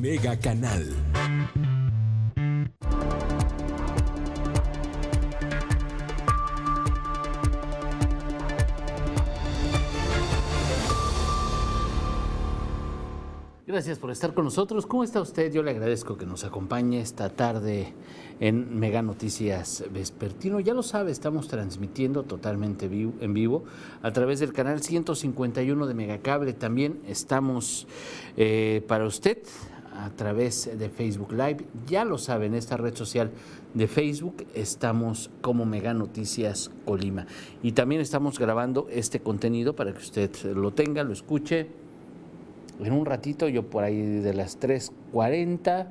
Mega Canal. Gracias por estar con nosotros. ¿Cómo está usted? Yo le agradezco que nos acompañe esta tarde en Mega Noticias Vespertino. Ya lo sabe, estamos transmitiendo totalmente en vivo a través del canal 151 de Megacable. También estamos eh, para usted a través de Facebook Live. Ya lo sabe, en esta red social de Facebook estamos como Mega Noticias Colima. Y también estamos grabando este contenido para que usted lo tenga, lo escuche en un ratito, yo por ahí de las 3.40,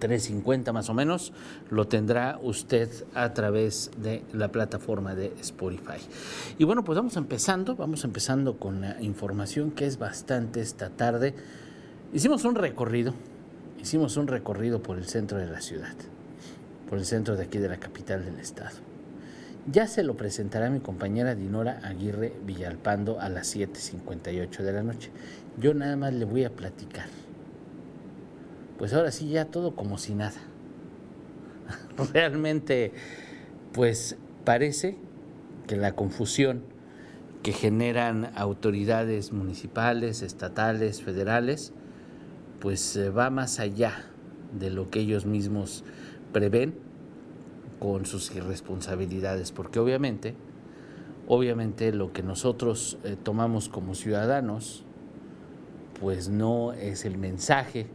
3.50 más o menos, lo tendrá usted a través de la plataforma de Spotify. Y bueno, pues vamos empezando, vamos empezando con la información que es bastante esta tarde. Hicimos un recorrido, hicimos un recorrido por el centro de la ciudad, por el centro de aquí de la capital del estado. Ya se lo presentará mi compañera Dinora Aguirre Villalpando a las 7.58 de la noche. Yo nada más le voy a platicar. Pues ahora sí, ya todo como si nada. Realmente, pues parece que la confusión que generan autoridades municipales, estatales, federales, pues va más allá de lo que ellos mismos prevén con sus irresponsabilidades, porque obviamente, obviamente lo que nosotros eh, tomamos como ciudadanos, pues no es el mensaje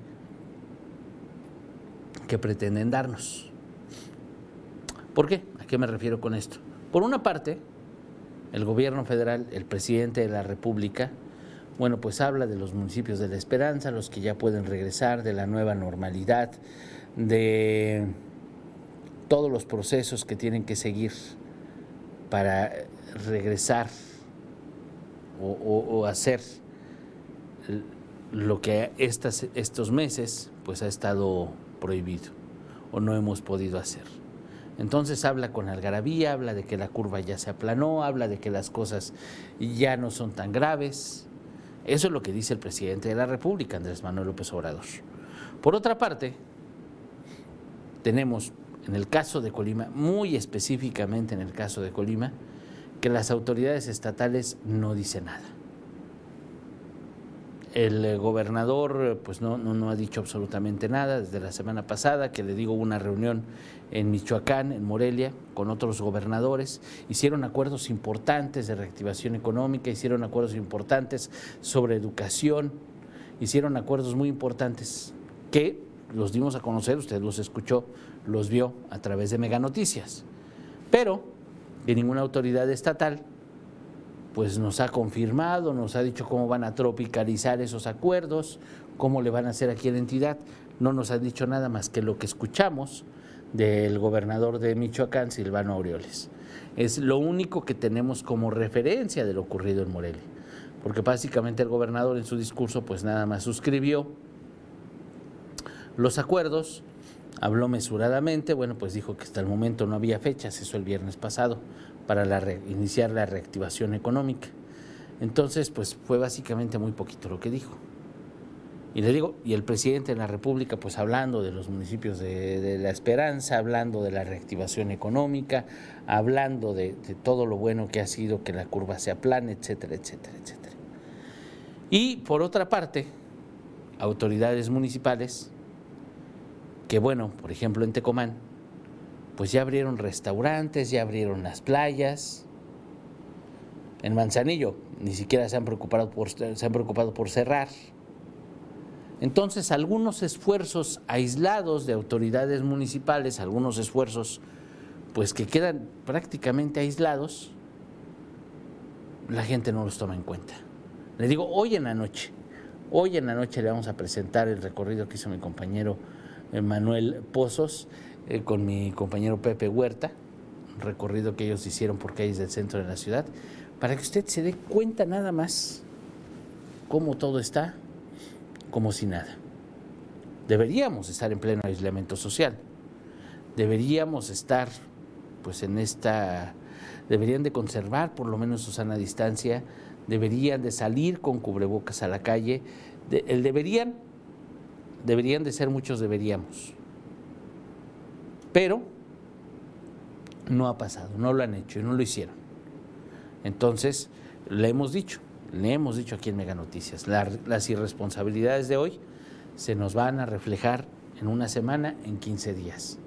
que pretenden darnos. ¿Por qué? ¿A qué me refiero con esto? Por una parte, el gobierno federal, el presidente de la República, bueno, pues habla de los municipios de la esperanza, los que ya pueden regresar, de la nueva normalidad, de todos los procesos que tienen que seguir para regresar o, hacer lo que estos meses pues ha estado prohibido o no hemos podido hacer. Entonces habla con algarabía, habla de que la curva ya se aplanó, habla de que las cosas ya no son tan graves. Eso es lo que dice el presidente de la República, Andrés Manuel López Obrador. Por otra parte, tenemos en el caso de Colima, muy específicamente en el caso de Colima, que las autoridades estatales no dicen nada. El eh, gobernador pues no, no, ha dicho absolutamente nada desde la semana pasada, que le digo una reunión en Michoacán, en Morelia, con otros gobernadores. Hicieron acuerdos importantes de reactivación económica, hicieron acuerdos importantes sobre educación, hicieron acuerdos muy importantes que los dimos a conocer, usted los escuchó, los vio a través de Mega Noticias. Pero de ninguna autoridad estatal pues nos ha confirmado, nos ha dicho cómo van a tropicalizar esos acuerdos, cómo le van a hacer aquí a la entidad. No nos ha dicho nada más que lo que escuchamos del gobernador de Michoacán, Silvano Aureoles. Es lo único que tenemos como referencia de lo ocurrido en Morelia, porque básicamente el gobernador en su discurso pues nada más suscribió los acuerdos, habló mesuradamente, bueno, pues dijo que hasta el momento no había fechas, eso el viernes pasado, para iniciar la reactivación económica. Entonces, pues fue básicamente muy poquito lo que dijo. Y le digo, y el presidente de la República, pues hablando de los municipios de, la esperanza, hablando de la reactivación económica, hablando de, de, todo lo bueno que ha sido que la curva se aplane, etcétera, etcétera, etcétera. Y por otra parte, autoridades municipales que bueno, por ejemplo en Tecomán, pues ya abrieron restaurantes, ya abrieron las playas. En Manzanillo ni siquiera se han preocupado por, se han preocupado por cerrar. Entonces, algunos esfuerzos aislados de autoridades municipales, algunos esfuerzos pues que quedan prácticamente aislados, la gente no los toma en cuenta. Le digo, hoy en la noche, hoy en la noche le vamos a presentar el recorrido que hizo mi compañero Manuel Pozos eh, con mi compañero Pepe Huerta, un recorrido que ellos hicieron por calles del centro de la ciudad, para que usted se dé cuenta nada más cómo todo está como si nada. Deberíamos estar en pleno aislamiento social. Deberíamos estar pues en esta deberían de conservar por lo menos su sana distancia, deberían de salir con cubrebocas a la calle, el deberían deberían de ser muchos deberíamos. Pero no ha pasado, no lo han hecho y no lo hicieron. Entonces, le hemos dicho, le hemos dicho aquí en Mega Noticias, las irresponsabilidades de hoy se nos van a reflejar en una semana, en 15 días.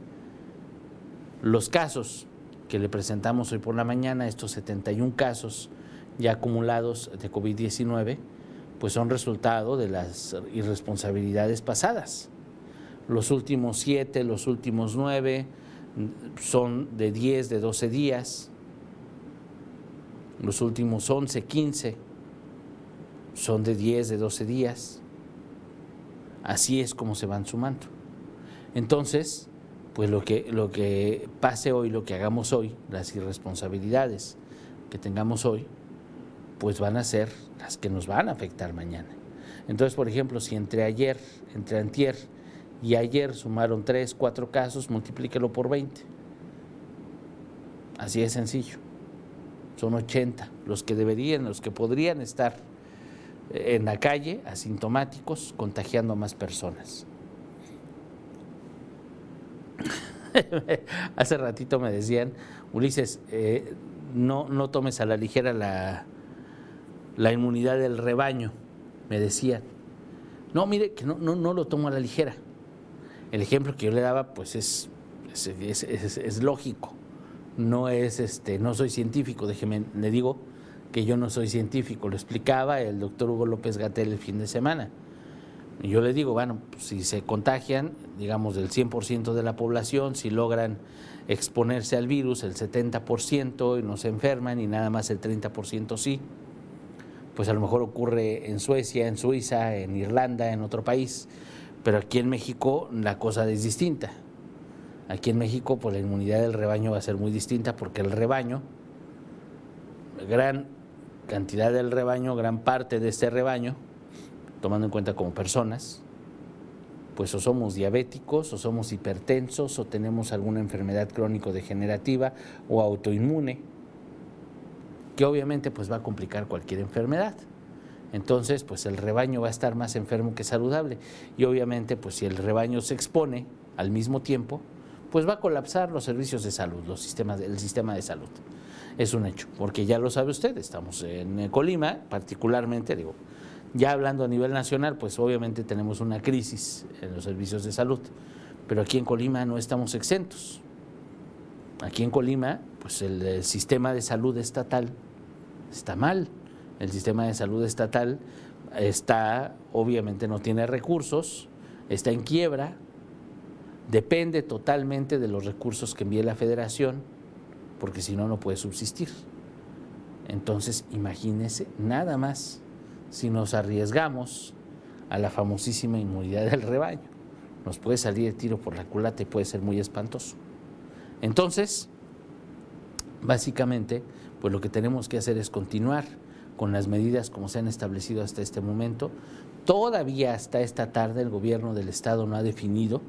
Los casos que le presentamos hoy por la mañana, estos 71 casos ya acumulados de COVID-19, pues son resultado de las irresponsabilidades pasadas. Los últimos siete, los últimos nueve son de 10, de 12 días. Los últimos 11, 15 son de 10, de 12 días. Así es como se van sumando. Entonces, pues lo que, lo que pase hoy, lo que hagamos hoy, las irresponsabilidades que tengamos hoy, pues van a ser las que nos van a afectar mañana. Entonces, por ejemplo, si entre ayer, entre antier y ayer sumaron 3, 4 casos, multiplíquelo por 20. Así es sencillo. Son 80 los que deberían, los que podrían estar en la calle, asintomáticos, contagiando a más personas. Hace ratito me decían, Ulises, eh, no, no tomes a la ligera la, la inmunidad del rebaño, me decían. No, mire, que no, no, no lo tomo a la ligera. El ejemplo que yo le daba, pues es, es, lógico. No es este, no soy científico, déjeme, le digo que yo no soy científico, lo explicaba el doctor Hugo López Gatel el fin de semana. Yo le digo, bueno, pues, si se contagian, digamos, del 100% de la población, si logran exponerse al virus, el 70% y no se enferman y nada más el 30% sí, pues a lo mejor ocurre en Suecia, en Suiza, en Irlanda, en otro país, pero aquí en México la cosa es distinta. Aquí en México pues la inmunidad del rebaño va a ser muy distinta porque el rebaño, gran cantidad del rebaño, gran parte de este rebaño, tomando en cuenta como personas, pues o somos diabéticos, o somos hipertensos, o tenemos alguna enfermedad crónico-degenerativa o autoinmune que obviamente pues va a complicar cualquier enfermedad. Entonces, pues el rebaño va a estar más enfermo que saludable. Y obviamente, pues si el rebaño se expone al mismo tiempo, pues va a colapsar los servicios de salud, los sistemas, el sistema de salud. Es un hecho, porque ya lo sabe usted, estamos en Colima, particularmente, digo, ya hablando a nivel nacional, pues obviamente tenemos una crisis en los servicios de salud, pero aquí en Colima no estamos exentos. Aquí en Colima, pues el sistema de salud estatal está mal. El sistema de salud estatal está, obviamente no tiene recursos, está en quiebra, depende totalmente de los recursos que envíe la federación, porque si no, no puede subsistir. Entonces, imagínese nada más si nos arriesgamos a la famosísima inmunidad del rebaño. Nos puede salir el tiro por la culata y puede ser muy espantoso. Entonces, básicamente, pues lo que tenemos que hacer es continuar con las medidas como se han establecido hasta este momento. Todavía hasta esta tarde el gobierno del estado no ha definido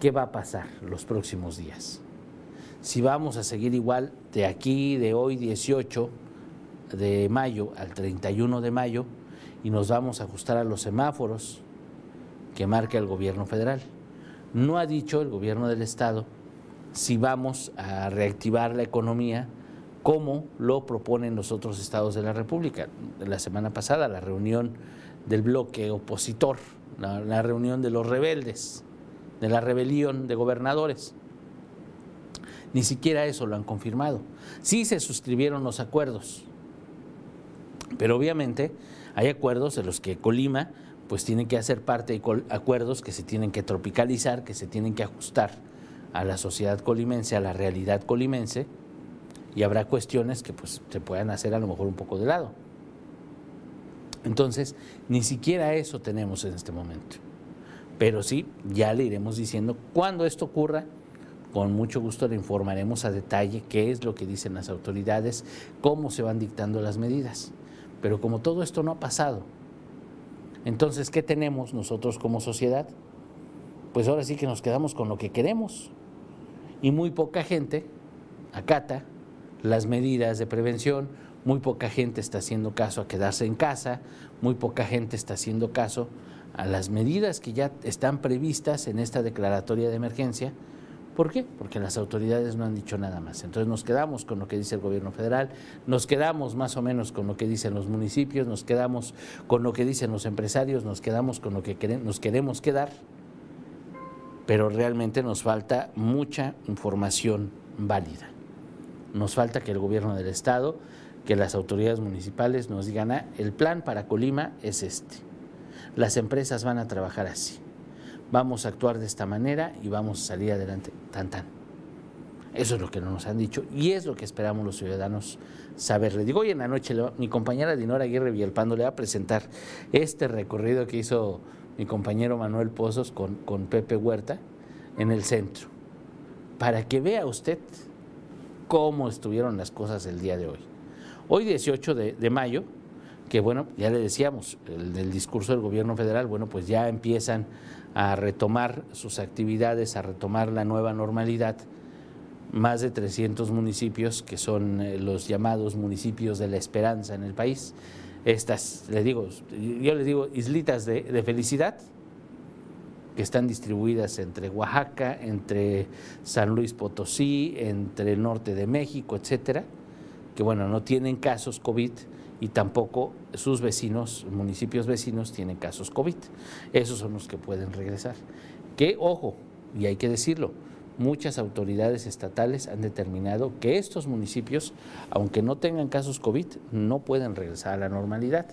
qué va a pasar los próximos días. Si vamos a seguir igual de aquí, de hoy 18 de mayo al 31 de mayo, y nos vamos a ajustar a los semáforos que marca el gobierno federal. No ha dicho el gobierno del estado si vamos a reactivar la economía como lo proponen los otros estados de la República. La semana pasada, la reunión del bloque opositor, la, reunión de los rebeldes, de la rebelión de gobernadores. Ni siquiera eso lo han confirmado. Sí se suscribieron los acuerdos, pero obviamente hay acuerdos en los que Colima pues tiene que hacer parte de acuerdos que se tienen que tropicalizar, que se tienen que ajustar a la sociedad colimense, a la realidad colimense, y habrá cuestiones que pues se puedan hacer a lo mejor un poco de lado. Entonces, ni siquiera eso tenemos en este momento. Pero sí, ya le iremos diciendo cuando esto ocurra, con mucho gusto le informaremos a detalle qué es lo que dicen las autoridades, cómo se van dictando las medidas. Pero como todo esto no ha pasado, entonces, ¿qué tenemos nosotros como sociedad? Pues ahora sí que nos quedamos con lo que queremos. Y muy poca gente acata las medidas de prevención, muy poca gente está haciendo caso a quedarse en casa, muy poca gente está haciendo caso a las medidas que ya están previstas en esta declaratoria de emergencia. ¿Por qué? Porque las autoridades no han dicho nada más. Entonces nos quedamos con lo que dice el gobierno federal, nos quedamos más o menos con lo que dicen los municipios, nos quedamos con lo que dicen los empresarios, nos quedamos con lo que nos queremos quedar, pero realmente nos falta mucha información válida. Nos falta que el gobierno del estado, que las autoridades municipales nos digan, ah, el plan para Colima es este. Las empresas van a trabajar así. Vamos a actuar de esta manera y vamos a salir adelante. Tan tan. Eso es lo que no nos han dicho y es lo que esperamos los ciudadanos saber. Le digo, hoy en la noche mi compañera Dinora Aguirre Villalpando le va a presentar este recorrido que hizo mi compañero Manuel Pozos con, con Pepe Huerta en el centro, para que vea usted cómo estuvieron las cosas el día de hoy. Hoy 18 de, mayo, que bueno, ya le decíamos, el del discurso del gobierno federal, bueno, pues ya empiezan a retomar sus actividades, a retomar la nueva normalidad, más de 300 municipios que son eh, los llamados municipios de la esperanza en el país. Estas, le digo, yo les digo islitas de, de felicidad, que están distribuidas entre Oaxaca, entre San Luis Potosí, entre el norte de México, etcétera, que bueno, no tienen casos COVID y tampoco sus vecinos, municipios vecinos, tienen casos COVID. Esos son los que pueden regresar. Que, ojo, y hay que decirlo, muchas autoridades estatales han determinado que estos municipios, aunque no tengan casos COVID, no pueden regresar a la normalidad.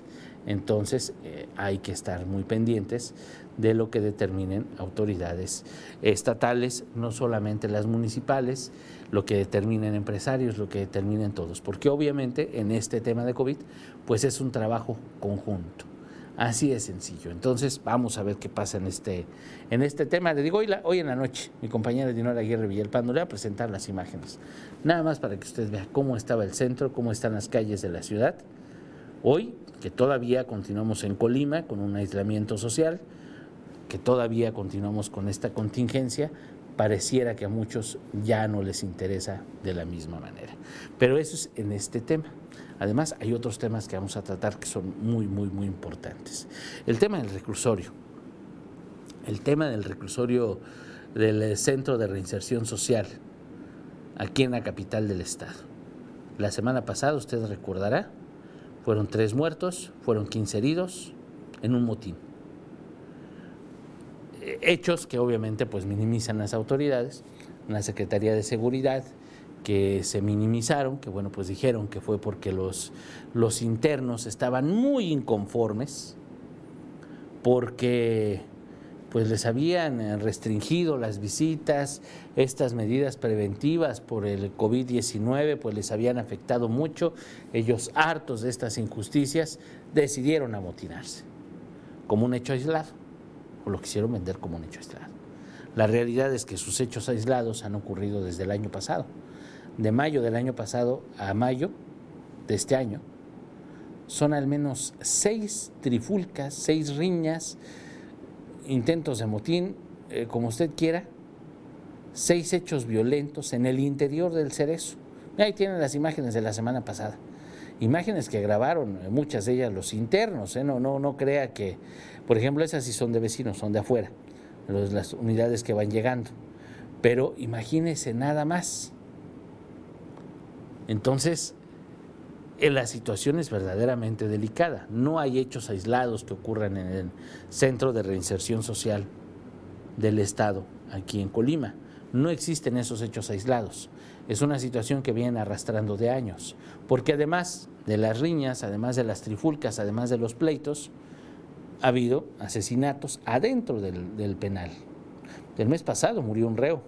Entonces eh, hay que estar muy pendientes de lo que determinen autoridades estatales, no solamente las municipales, lo que determinen empresarios, lo que determinen todos, porque obviamente en este tema de COVID, pues es un trabajo conjunto. Así de sencillo. Entonces, vamos a ver qué pasa en este, en este tema. Le digo, hoy, en la noche, mi compañera Dinora Aguirre Villalpando le va a presentar las imágenes. Nada más para que usted vea cómo estaba el centro, cómo están las calles de la ciudad. Hoy, que todavía continuamos en Colima con un aislamiento social, que todavía continuamos con esta contingencia, pareciera que a muchos ya no les interesa de la misma manera. Pero eso es en este tema. Además, hay otros temas que vamos a tratar que son muy, muy, muy importantes. El tema del reclusorio. El tema del reclusorio del Centro de Reinserción Social, aquí en la capital del estado. La semana pasada, usted recordará, fueron tres muertos, fueron 15 heridos en un motín. Hechos que obviamente pues minimizan las autoridades, la Secretaría de Seguridad, que se minimizaron, que bueno, pues dijeron que fue porque los, los internos estaban muy inconformes, porque pues les habían restringido las visitas, estas medidas preventivas por el COVID-19, pues les habían afectado mucho, ellos hartos de estas injusticias, decidieron amotinarse, como un hecho aislado o lo quisieron vender como un hecho aislado. La realidad es que sus hechos aislados han ocurrido desde el año pasado. De mayo del año pasado a mayo de este año, son al menos seis trifulcas, seis riñas, intentos de motín, eh, como usted quiera, seis hechos violentos en el interior del cerezo. Ahí tienen las imágenes de la semana pasada. Imágenes que grabaron, eh, muchas de ellas los internos, ¿eh? no, no, no crea que por ejemplo, esas sí son de vecinos, son de afuera, las unidades que van llegando. Pero imagínese nada más. Entonces, la situación es verdaderamente delicada. No hay hechos aislados que ocurran en el Centro de Reinserción Social del Estado, aquí en Colima. No existen esos hechos aislados. Es una situación que viene arrastrando de años, porque además de las riñas, además de las trifulcas, además de los pleitos, ha habido asesinatos adentro del, penal. El mes pasado murió un reo.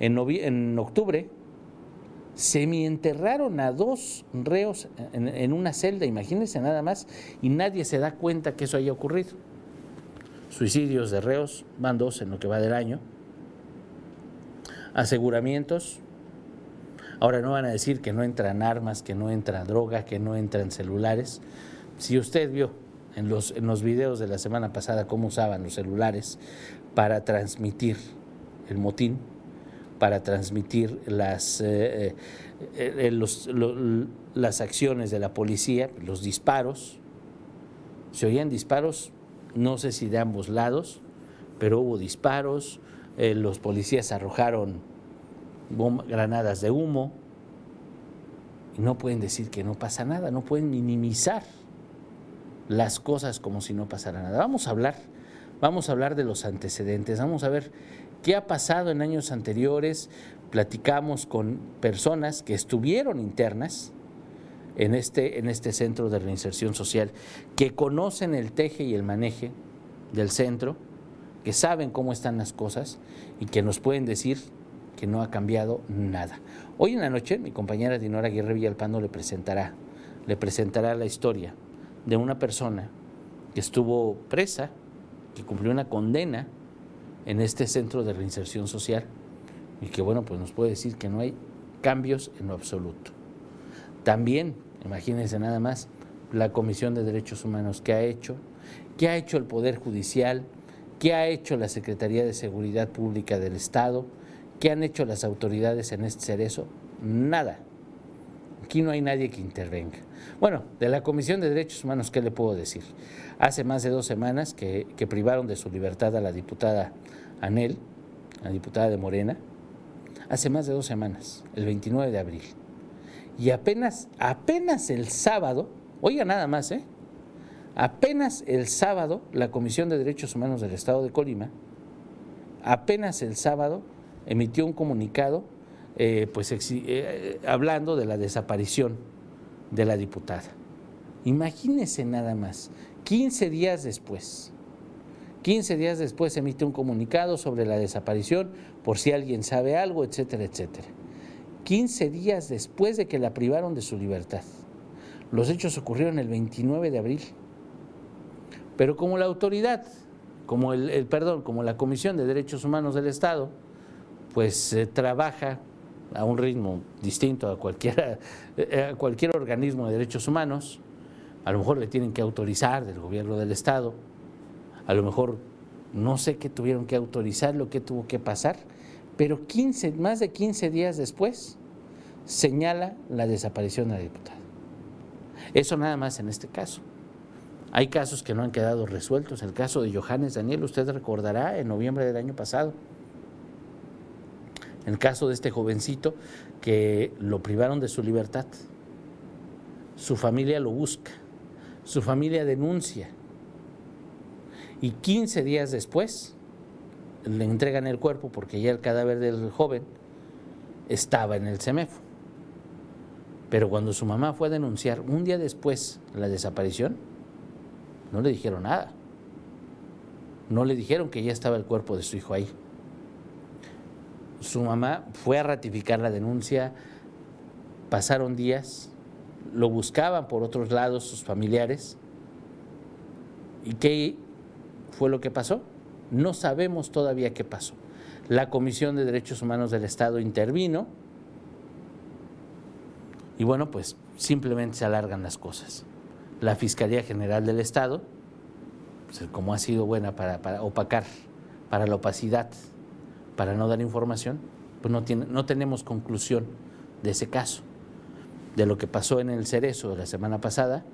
En, en octubre semienterraron a dos reos en, una celda, imagínense nada más, y nadie se da cuenta que eso haya ocurrido. Suicidios de reos, van dos en lo que va del año. Aseguramientos. Ahora no van a decir que no entran armas, que no entra droga, que no entran celulares. Si usted vio en los, en los videos de la semana pasada cómo usaban los celulares para transmitir el motín, para transmitir las, eh, eh, eh, las acciones de la policía, los disparos. Se oían disparos no sé si de ambos lados, pero hubo disparos, los policías arrojaron granadas de humo, no pueden decir que no pasa nada, no pueden minimizar las cosas como si no pasara nada. Vamos a hablar, vamos a hablar de los antecedentes, vamos a ver qué ha pasado en años anteriores. Platicamos con personas que estuvieron internas en este, en este centro de reinserción social, que conocen el teje y el maneje del centro, que saben cómo están las cosas y que nos pueden decir que no ha cambiado nada. Hoy en la noche mi compañera Dinora Aguirre Villalpando le presentará, le presentará la historia de una persona que estuvo presa, que cumplió una condena en este centro de reinserción social y que bueno, pues nos puede decir que no hay cambios en lo absoluto. También, imagínense nada más, la Comisión de Derechos Humanos que ha hecho, qué ha hecho el Poder Judicial, qué ha hecho la Secretaría de Seguridad Pública del Estado, qué han hecho las autoridades en este cerezo, nada. Aquí no hay nadie que intervenga. Bueno, de la Comisión de Derechos Humanos, ¿qué le puedo decir? Hace más de dos semanas que, privaron de su libertad a la diputada Anel, la diputada de Morena, hace más de dos semanas, el 29 de abril. Y apenas, apenas el sábado, oiga nada más, ¿eh? Apenas el sábado, la Comisión de Derechos Humanos del Estado de Colima, apenas el sábado emitió un comunicado eh, pues, eh, hablando de la desaparición de la diputada. Imagínese nada más, 15 días después, 15 días después emite un comunicado sobre la desaparición, por si alguien sabe algo, etcétera, etcétera. 15 días después de que la privaron de su libertad. Los hechos ocurrieron el 29 de abril. Pero como la autoridad, como el, perdón, como la Comisión de Derechos Humanos del Estado, pues trabaja a un ritmo distinto a, eh, a cualquier organismo de derechos humanos, a lo mejor le tienen que autorizar del gobierno del Estado, a lo mejor no sé qué tuvieron que autorizar, lo que tuvo que pasar, pero 15, más de 15 días después señala la desaparición de la diputada. Eso nada más en este caso. Hay casos que no han quedado resueltos. El caso de Johannes Daniel, usted recordará, en noviembre del año pasado, en el caso de este jovencito que lo privaron de su libertad, su familia lo busca, su familia denuncia y 15 días después le entregan el cuerpo porque ya el cadáver del joven estaba en el CEMEFO. Pero cuando su mamá fue a denunciar un día después la desaparición, no le dijeron nada. No le dijeron que ya estaba el cuerpo de su hijo ahí su mamá fue a ratificar la denuncia, pasaron días, lo buscaban por otros lados sus familiares. ¿Y qué fue lo que pasó? No sabemos todavía qué pasó. La Comisión de Derechos Humanos del Estado intervino y bueno, pues simplemente se alargan las cosas. La Fiscalía General del Estado, pues, como ha sido buena para, para opacar, para la opacidad para no dar información, pues no, tiene, no tenemos conclusión de ese caso. De lo que pasó en el Cerezo la semana pasada,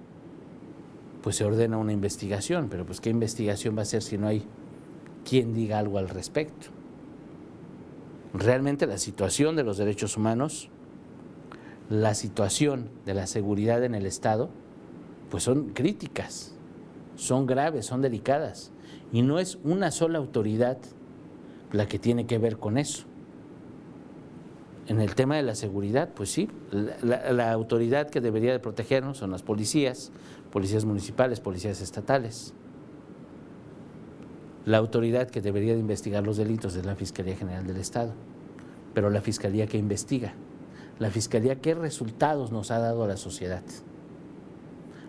pues se ordena una investigación, pero pues qué investigación va a ser si no hay quien diga algo al respecto. Realmente la situación de los derechos humanos, la situación de la seguridad en el Estado, pues son críticas, son graves, son delicadas. Y no es una sola autoridad la que tiene que ver con eso. En el tema de la seguridad, pues sí, la, autoridad que debería de protegernos son las policías, policías municipales, policías estatales. La autoridad que debería de investigar los delitos es la Fiscalía General del Estado, pero la Fiscalía que investiga, la Fiscalía qué resultados nos ha dado a la sociedad.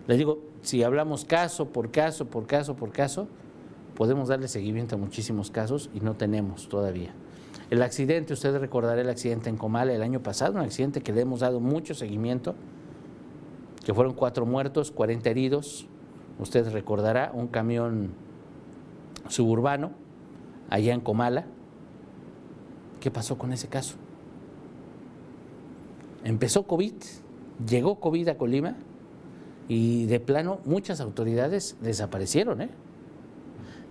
Le digo, si hablamos caso por caso, por caso, por caso, podemos darle seguimiento a muchísimos casos y no tenemos todavía. El accidente, usted recordará el accidente en Comala el año pasado, un accidente que le hemos dado mucho seguimiento, que fueron cuatro muertos, 40 heridos. Usted recordará un camión suburbano allá en Comala. ¿Qué pasó con ese caso? Empezó COVID, llegó COVID a Colima y de plano muchas autoridades desaparecieron, ¿eh?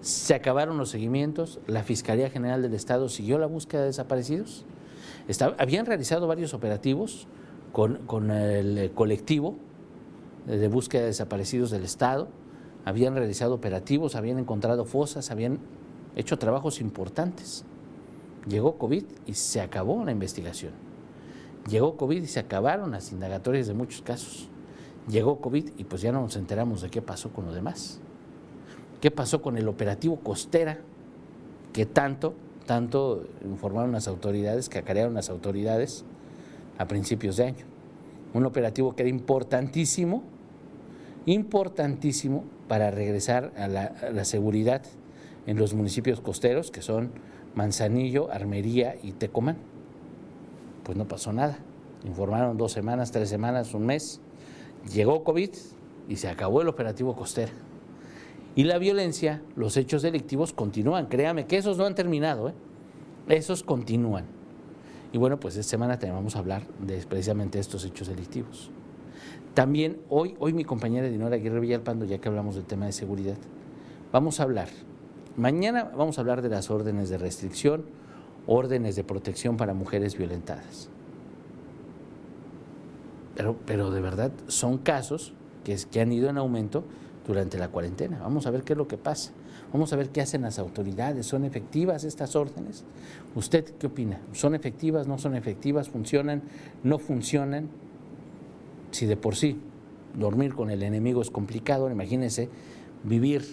Se acabaron los seguimientos, la Fiscalía General del Estado siguió la búsqueda de desaparecidos. habían realizado varios operativos con, el colectivo de búsqueda de desaparecidos del Estado, habían realizado operativos, habían encontrado fosas, habían hecho trabajos importantes. Llegó COVID y se acabó la investigación. Llegó COVID y se acabaron las indagatorias de muchos casos. Llegó COVID y pues ya no nos enteramos de qué pasó con lo demás. ¿Qué pasó con el operativo Costera? Que tanto, tanto informaron las autoridades, que acarearon las autoridades a principios de año. Un operativo que era importantísimo, importantísimo para regresar a la, a la seguridad en los municipios costeros, que son Manzanillo, Armería y Tecomán. Pues no pasó nada. Informaron dos semanas, tres semanas, un mes. Llegó COVID y se acabó el operativo costera. Y la violencia, los hechos delictivos continúan. Créame que esos no han terminado, ¿eh? esos continúan. Y bueno, pues esta semana tenemos a hablar de precisamente estos hechos delictivos. También hoy, hoy mi compañera Dinora Aguirre Villalpando, ya que hablamos del tema de seguridad, vamos a hablar. Mañana vamos a hablar de las órdenes de restricción, órdenes de protección para mujeres violentadas. Pero, pero de verdad son casos que, que han ido en aumento durante la cuarentena. Vamos a ver qué es lo que pasa. Vamos a ver qué hacen las autoridades. ¿Son efectivas estas órdenes? ¿Usted qué opina? ¿Son efectivas? ¿No son efectivas? ¿Funcionan? ¿No funcionan? Si de por sí dormir con el enemigo es complicado, imagínense vivir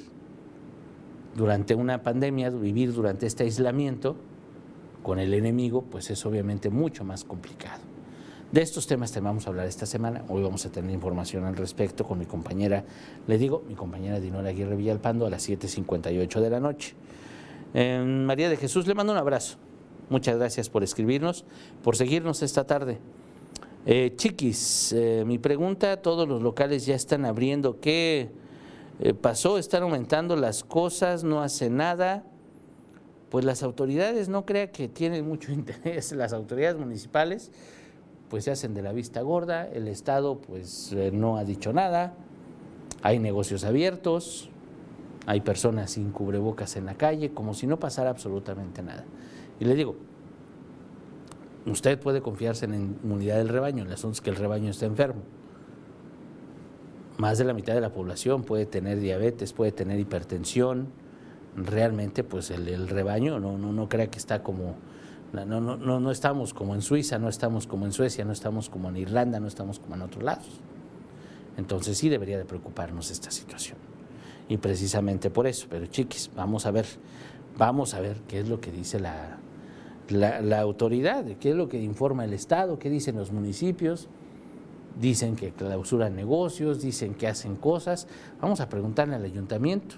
durante una pandemia, vivir durante este aislamiento con el enemigo, pues es obviamente mucho más complicado. De estos temas te vamos a hablar esta semana. Hoy vamos a tener información al respecto con mi compañera, le digo, mi compañera Dinora Aguirre Villalpando a las 7.58 de la noche. Em, María de Jesús, le mando un abrazo. Muchas gracias por escribirnos, por seguirnos esta tarde. Eh, chiquis, eh, mi pregunta, todos los locales ya están abriendo. ¿Qué eh, pasó? ¿Están aumentando las cosas? ¿No hace nada? Pues las autoridades no crea que tienen mucho interés, las autoridades municipales pues se hacen de la vista gorda, el Estado pues eh, no ha dicho nada, hay negocios abiertos, hay personas sin cubrebocas en la calle, como si no pasara absolutamente nada. Y le digo, usted puede confiarse en la inmunidad del rebaño, el asunto es que el rebaño está enfermo. Más de la mitad de la población puede tener diabetes, puede tener hipertensión. Realmente, pues el, el rebaño no, no, no crea que está como no, no, no, no estamos como en Suiza, no estamos como en Suecia, no estamos como en Irlanda, no estamos como en otros lados. Entonces sí debería de preocuparnos esta situación. Y precisamente por eso, pero chiquis, vamos a ver, vamos a ver qué es lo que dice la, la, autoridad, qué es lo que informa el Estado, qué dicen los municipios. Dicen que clausuran negocios, dicen que hacen cosas. Vamos a preguntarle al ayuntamiento,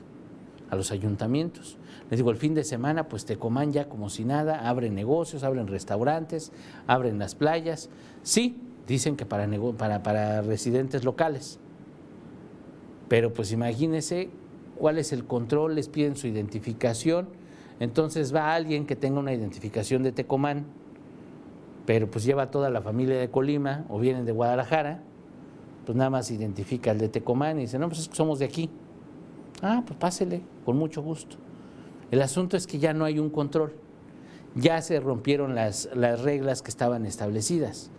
a los ayuntamientos. Les digo, el fin de semana, pues Tecomán ya como si nada, abren negocios, abren restaurantes, abren las playas. Sí, dicen que para, para, para residentes locales. Pero pues imagínense cuál es el control, les piden su identificación. Entonces va alguien que tenga una identificación de Tecomán, pero pues lleva toda la familia de Colima o vienen de Guadalajara, pues nada más identifica el de Tecomán y dice, no, pues somos de aquí. Ah, pues pásele, con mucho gusto. El asunto es que ya no hay un control. Ya se rompieron las, las reglas que estaban establecidas,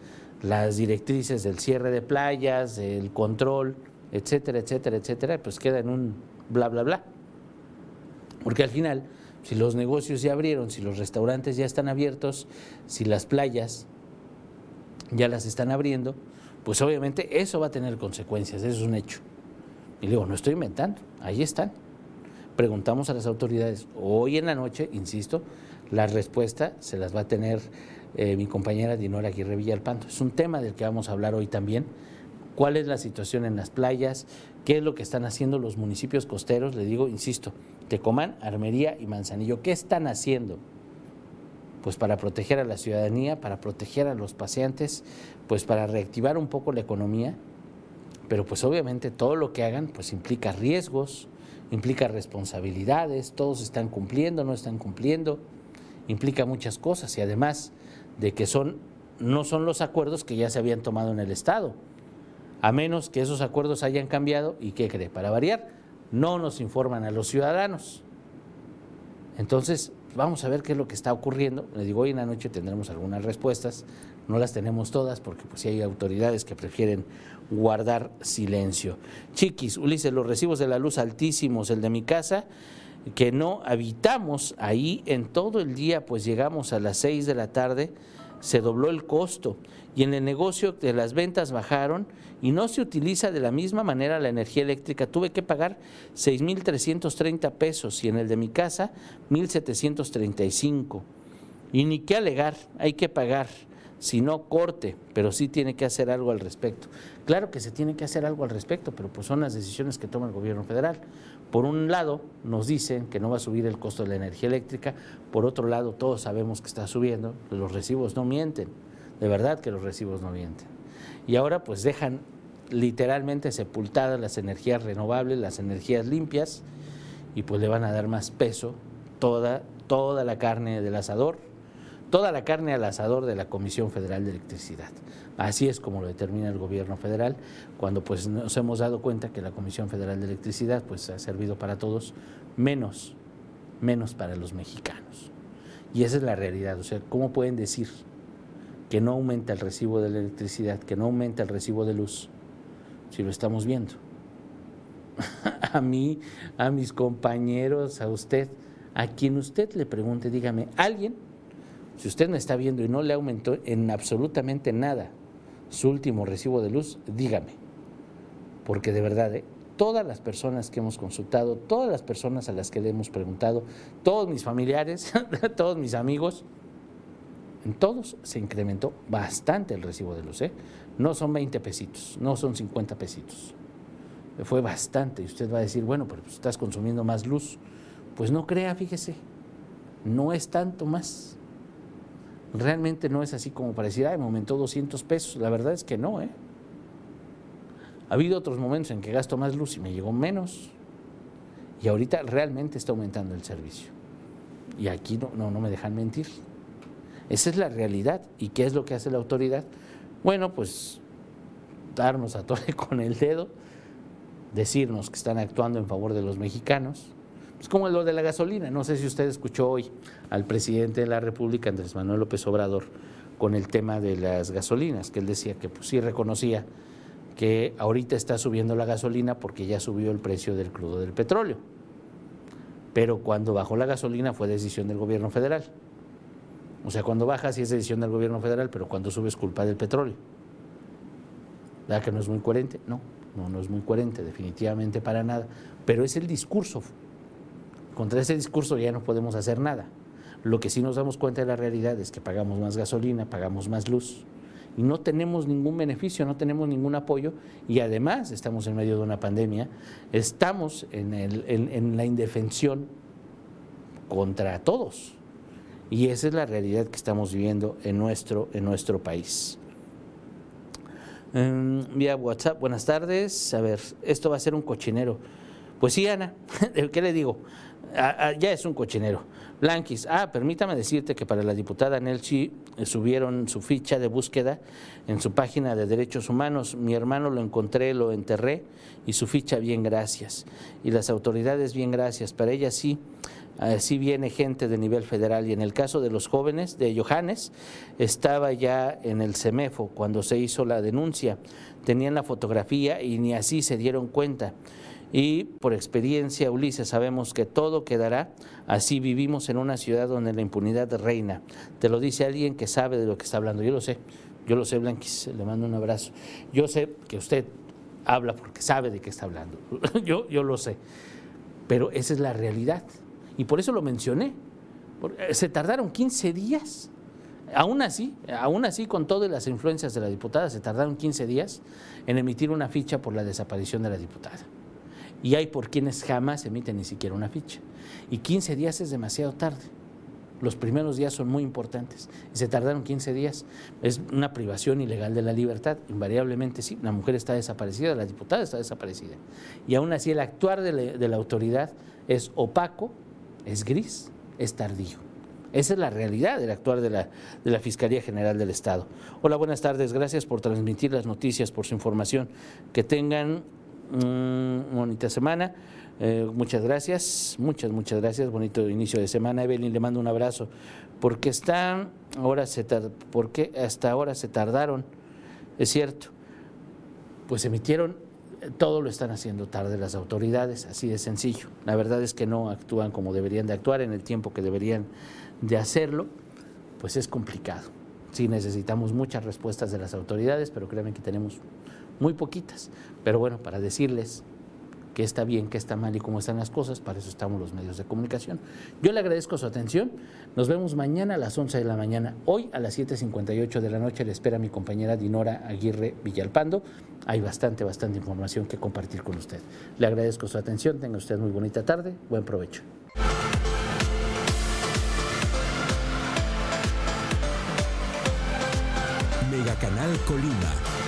las directrices del cierre de playas, el control, etcétera, etcétera, etcétera, pues queda en un bla, bla, bla. Porque al final, si los negocios ya abrieron, si los restaurantes ya están abiertos, si las playas ya las están abriendo, pues obviamente eso va a tener consecuencias, eso es un hecho. Y digo, no estoy inventando, ahí están preguntamos a las autoridades hoy en la noche, insisto, la respuesta se las va a tener eh, mi compañera Dinora Aguirre Villalpando. Es un tema del que vamos a hablar hoy también. ¿Cuál es la situación en las playas? ¿Qué es lo que están haciendo los municipios costeros? Le digo, insisto, Tecomán, Armería y Manzanillo. ¿Qué están haciendo? Pues para proteger a la ciudadanía, para proteger a los paseantes, pues para reactivar un poco la economía. Pero pues obviamente todo lo que hagan pues implica riesgos, implica responsabilidades, todos están cumpliendo, no están cumpliendo, implica muchas cosas y además de que son no son los acuerdos que ya se habían tomado en el Estado, a menos que esos acuerdos hayan cambiado y qué cree, para variar, no nos informan a los ciudadanos. Entonces, vamos a ver qué es lo que está ocurriendo. Le digo, hoy en la noche tendremos algunas respuestas, no las tenemos todas porque pues hay autoridades que prefieren guardar silencio. Chiquis, Ulises, los recibos de la luz altísimos, el de mi casa, que no habitamos ahí en todo el día, pues llegamos a las 6 de la tarde, se dobló el costo y en el negocio de las ventas bajaron y no se utiliza de la misma manera la energía eléctrica. Tuve que pagar 6.330 pesos y en el de mi casa 1.735. Y ni qué alegar, hay que pagar si no corte, pero sí tiene que hacer algo al respecto. Claro que se tiene que hacer algo al respecto, pero pues son las decisiones que toma el gobierno federal. Por un lado, nos dicen que no va a subir el costo de la energía eléctrica, por otro lado, todos sabemos que está subiendo, los recibos no mienten, de verdad que los recibos no mienten. Y ahora pues dejan literalmente sepultadas las energías renovables, las energías limpias, y pues le van a dar más peso toda, toda la carne del asador toda la carne al asador de la Comisión Federal de Electricidad. Así es como lo determina el gobierno federal, cuando pues nos hemos dado cuenta que la Comisión Federal de Electricidad pues ha servido para todos, menos, menos para los mexicanos. Y esa es la realidad, o sea, ¿cómo pueden decir que no aumenta el recibo de la electricidad, que no aumenta el recibo de luz, si lo estamos viendo? a mí, a mis compañeros, a usted, a quien usted le pregunte, dígame, ¿alguien si usted me está viendo y no le aumentó en absolutamente nada su último recibo de luz, dígame. Porque de verdad, ¿eh? todas las personas que hemos consultado, todas las personas a las que le hemos preguntado, todos mis familiares, todos mis amigos, en todos se incrementó bastante el recibo de luz. ¿eh? No son 20 pesitos, no son 50 pesitos. Fue bastante. Y usted va a decir, bueno, pero pues estás consumiendo más luz. Pues no crea, fíjese, no es tanto más realmente no es así como para decir, ay, me aumentó 200 pesos. La verdad es que no, ¿eh? Ha habido otros momentos en que gasto más luz y me llegó menos. Y ahorita realmente está aumentando el servicio. Y aquí no, no, no me dejan mentir. Esa es la realidad. ¿Y qué es lo que hace la autoridad? Bueno, pues darnos a torre con el dedo, decirnos que están actuando en favor de los mexicanos, es como lo de la gasolina. No sé si usted escuchó hoy al presidente de la República, Andrés Manuel López Obrador, con el tema de las gasolinas, que él decía que pues, sí reconocía que ahorita está subiendo la gasolina porque ya subió el precio del crudo del petróleo. Pero cuando bajó la gasolina fue decisión del gobierno federal. O sea, cuando baja sí es decisión del gobierno federal, pero cuando sube es culpa del petróleo. ¿Verdad que no es muy coherente? No, no, no es muy coherente, definitivamente para nada. Pero es el discurso contra ese discurso ya no podemos hacer nada. Lo que sí nos damos cuenta de la realidad es que pagamos más gasolina, pagamos más luz y no tenemos ningún beneficio, no tenemos ningún apoyo y además estamos en medio de una pandemia, estamos en, en la indefensión contra todos. Y esa es la realidad que estamos viviendo en nuestro, en nuestro país. Em, vía WhatsApp, buenas tardes. A ver, esto va a ser un cochinero. Pues sí, Ana, ¿qué le digo? Ya es un cochinero. Blanquis, ah, permítame decirte que para la diputada Nelchi eh, subieron su ficha de búsqueda en su página de derechos humanos. Mi hermano lo encontré, lo enterré y su ficha, bien, gracias. Y las autoridades, bien, gracias. Para ella sí, sí viene gente de nivel federal. Y en el caso de los jóvenes, de Johannes, estaba ya en el CEMEFO cuando se hizo la denuncia. Tenían la fotografía y ni así se dieron cuenta y por experiencia, Ulises, sabemos que todo quedará. Así vivimos en una ciudad donde la impunidad reina. Te lo dice alguien que sabe de lo que está hablando. Yo lo sé, yo lo sé, Blanquis, le mando un abrazo. Yo sé que usted habla porque sabe de qué está hablando. yo, yo lo sé. Pero esa es la realidad. Y por eso lo mencioné. Eh, se tardaron 15 días. Aún así, aún así, con todas las influencias de la diputada, se tardaron 15 días en emitir una ficha por la desaparición de la diputada y hay por quienes jamás emiten ni siquiera una ficha. Y 15 días es demasiado tarde. Los primeros días son muy importantes. Y se tardaron 15 días. Es una privación ilegal de la libertad. Invariablemente sí. La mujer está desaparecida, la diputada está desaparecida. Y aún así el actuar de la, autoridad es opaco, es gris, es tardío. Esa es la realidad del actuar de la, de la, Fiscalía General del Estado. Hola, buenas tardes. Gracias por transmitir las noticias, por su información. Que tengan bonita semana. Eh, muchas gracias, muchas, muchas gracias. Bonito inicio de semana. Evelyn, le mando un abrazo. Porque están, ahora se porque hasta ahora se tardaron, es cierto. Pues emitieron, todo lo están haciendo tarde las autoridades, así de sencillo. La verdad es que no actúan como deberían de actuar en el tiempo que deberían de hacerlo, pues es complicado. Sí necesitamos muchas respuestas de las autoridades, pero créanme que tenemos muy poquitas. Pero bueno, para decirles qué está bien, qué está mal y cómo están las cosas, para eso estamos los medios de comunicación. Yo le agradezco su atención, nos vemos mañana a las 11 de la mañana, hoy a las 7.58 de la noche le espera mi compañera Dinora Aguirre Villalpando, hay bastante, bastante información que compartir con usted. Le agradezco su atención, tenga usted muy bonita tarde, buen provecho. Colima